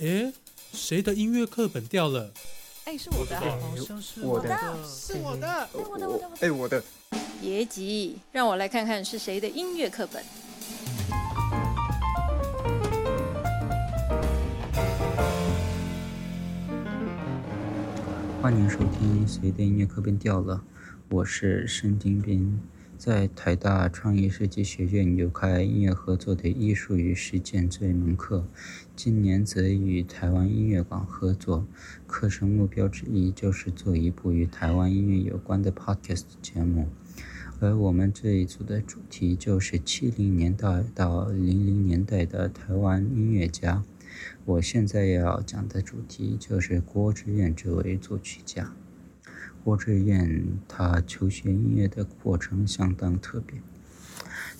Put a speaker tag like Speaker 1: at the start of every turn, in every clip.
Speaker 1: 诶，谁的音乐课本掉了？
Speaker 2: 哎，是我的啊，
Speaker 1: 好像是
Speaker 3: 我的
Speaker 1: 是我的。
Speaker 2: 哎我的我的我的，
Speaker 3: 哎，我的，
Speaker 2: 别急，让我来看看是谁的音乐课本。
Speaker 4: 欢迎收听《谁的音乐课本掉了》，我是申金斌，在台大创意设计学院有开音乐合作的艺术与实践这门课，今年则与台湾音乐馆合作，课程目标之一就是做一部与台湾音乐有关的 podcast 节目，而我们这一组的主题就是七零年代到零零年代的台湾音乐家。我现在要讲的主题就是郭志远这位作曲家。郭志远他求学音乐的过程相当特别，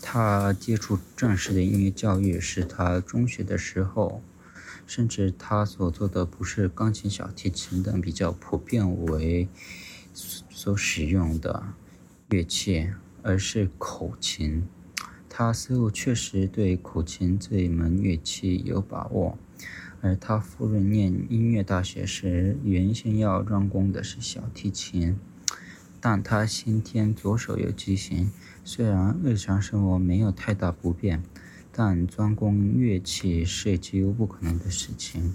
Speaker 4: 他接触正式的音乐教育是他中学的时候，甚至他所做的不是钢琴、小提琴等比较普遍为所使用的乐器，而是口琴。他似乎确实对口琴这一门乐器有把握。而他夫人念音乐大学时，原先要专攻的是小提琴，但他先天左手有畸形，虽然日常生活没有太大不便，但专攻乐器是几乎不可能的事情。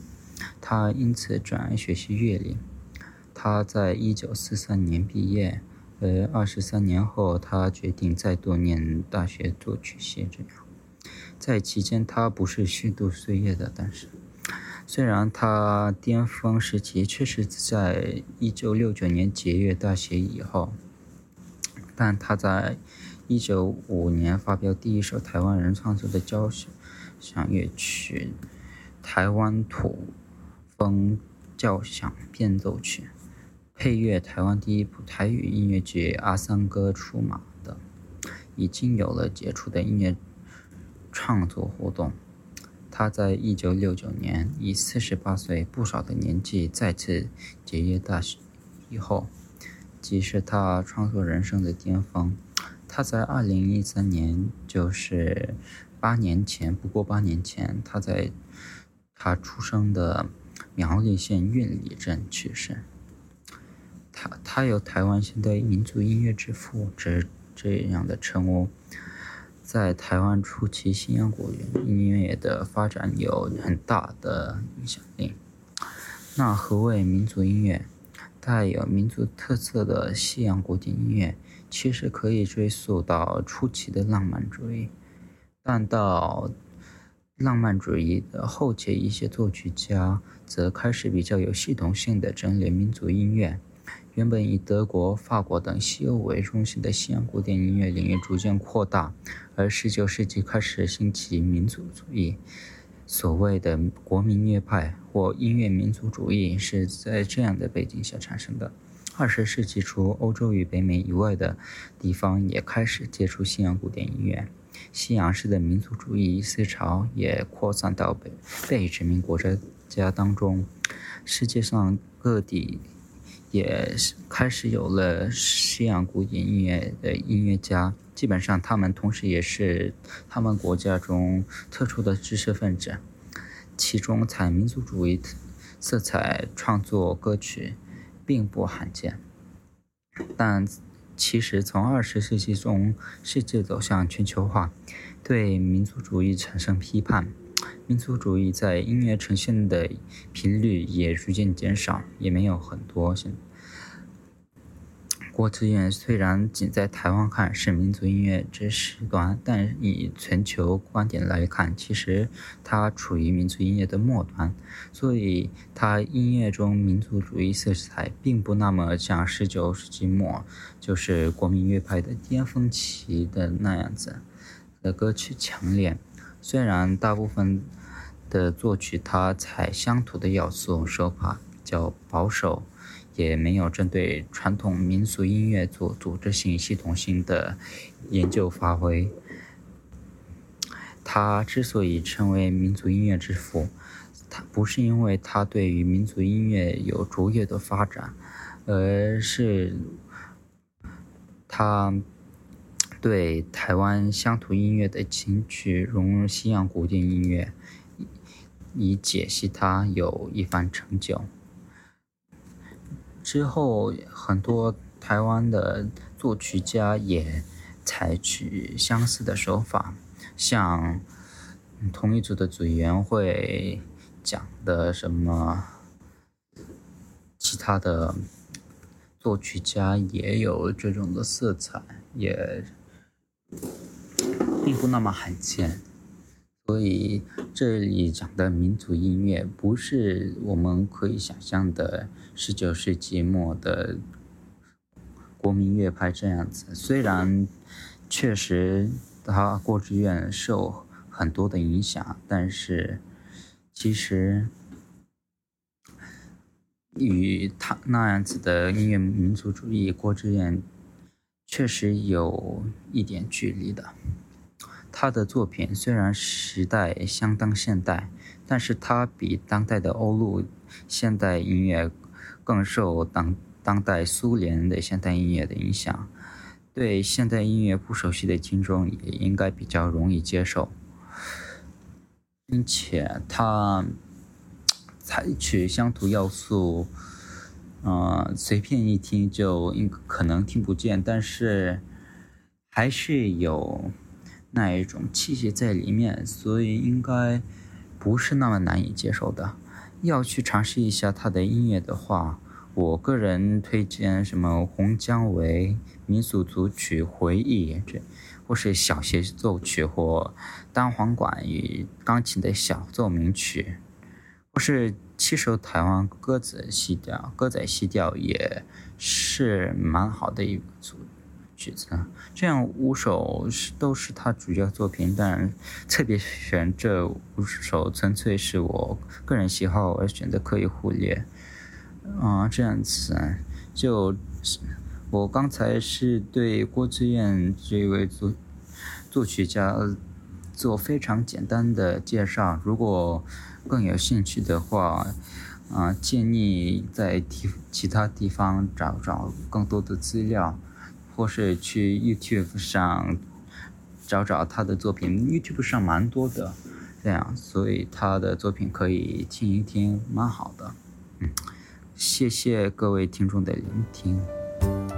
Speaker 4: 他因此转而学习乐理。他在一九四三年毕业，呃二十三年后，他决定再度念大学作曲系。这样，在期间他不是虚度岁月的，但是。虽然他巅峰时期确实在一九六九年结业大学以后，但他在一九五年发表第一首台湾人创作的交响乐曲《台湾土风交响变奏曲》，配乐台湾第一部台语音乐剧《阿三哥出马》的，已经有了杰出的音乐创作活动。他在一九六九年以四十八岁不少的年纪再次结业大学以后，即是他创作人生的巅峰。他在二零一三年，就是八年前，不过八年前，他在他出生的苗栗县运里镇去世。他他有台湾现代民族音乐之父这这样的称呼。在台湾初期，西洋古音乐的发展有很大的影响力。那何谓民族音乐？带有民族特色的西洋古典音乐，其实可以追溯到初期的浪漫主义，但到浪漫主义的后期，一些作曲家则开始比较有系统性的整理民族音乐。原本以德国、法国等西欧为中心的西洋古典音乐领域逐渐扩大，而十九世纪开始兴起民族主义，所谓的国民乐派或音乐民族主义是在这样的背景下产生的。二十世纪初，欧洲与北美以外的地方也开始接触西洋古典音乐，西洋式的民族主义思潮也扩散到北被殖民国家当中，世界上各地。也开始有了西洋古典音乐的音乐家，基本上他们同时也是他们国家中特殊的知识分子，其中采民族主义色彩创作歌曲并不罕见。但其实从二十世纪中世界走向全球化，对民族主义产生批判。民族主义在音乐呈现的频率也逐渐减少，也没有很多。现郭志远虽然仅在台湾看是民族音乐之始端，但以全球观点来看，其实他处于民族音乐的末端，所以他音乐中民族主义色彩并不那么像十九世纪末就是国民乐派的巅峰期的那样子的歌曲强烈。虽然大部分的作曲它采乡土的要素，手法较保守，也没有针对传统民俗音乐做组织性、系统性的研究发挥。他之所以成为民族音乐之父，他不是因为他对于民族音乐有卓越的发展，而是他。对台湾乡土音乐的情趣融入西洋古典音乐，以解析它有一番成就。之后，很多台湾的作曲家也采取相似的手法，像同一组的组员会讲的什么，其他的作曲家也有这种的色彩，也并不那么罕见。所以这里讲的民族音乐，不是我们可以想象的十九世纪末的国民乐派这样子。虽然确实他郭志远受很多的影响，但是其实与他那样子的音乐民族主义，郭志远确实有一点距离的。他的作品虽然时代相当现代，但是他比当代的欧陆现代音乐更受当当代苏联的现代音乐的影响。对现代音乐不熟悉的听众也应该比较容易接受，并且他采取乡土要素，嗯，随便一听就应可能听不见，但是还是有。那一种气息在里面，所以应该不是那么难以接受的。要去尝试一下他的音乐的话，我个人推荐什么《红姜维民俗组曲回忆》这，或是小协奏曲或单簧管与钢琴的小奏鸣曲，或是七首台湾歌子戏调，歌仔戏调也是蛮好的一组。曲子啊，这样五首是都是他主要作品，但特别选这五首，纯粹是我个人喜好而选择，可以忽略。啊，这样子，就我刚才是对郭志远这位作作曲家做非常简单的介绍，如果更有兴趣的话，啊，建议在其其他地方找找更多的资料。或是去 YouTube 上找找他的作品，YouTube 上蛮多的，这样，所以他的作品可以听一听，蛮好的。嗯，谢谢各位听众的聆听。